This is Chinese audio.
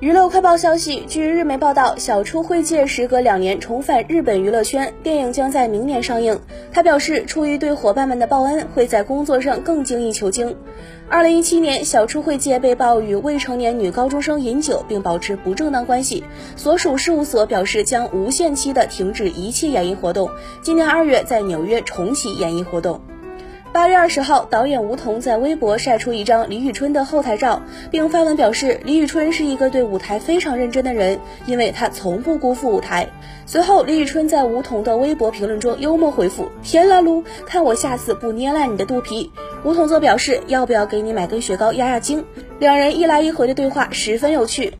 娱乐快报消息，据日媒报道，小出惠介时隔两年重返日本娱乐圈，电影将在明年上映。他表示，出于对伙伴们的报恩，会在工作上更精益求精。二零一七年，小出惠介被曝与未成年女高中生饮酒并保持不正当关系，所属事务所表示将无限期的停止一切演艺活动。今年二月，在纽约重启演艺活动。八月二十号，导演吴彤在微博晒出一张李宇春的后台照，并发文表示，李宇春是一个对舞台非常认真的人，因为他从不辜负舞台。随后，李宇春在吴彤的微博评论中幽默回复：“天啦噜，看我下次不捏烂你的肚皮。”吴彤则表示：“要不要给你买根雪糕压压惊？”两人一来一回的对话十分有趣。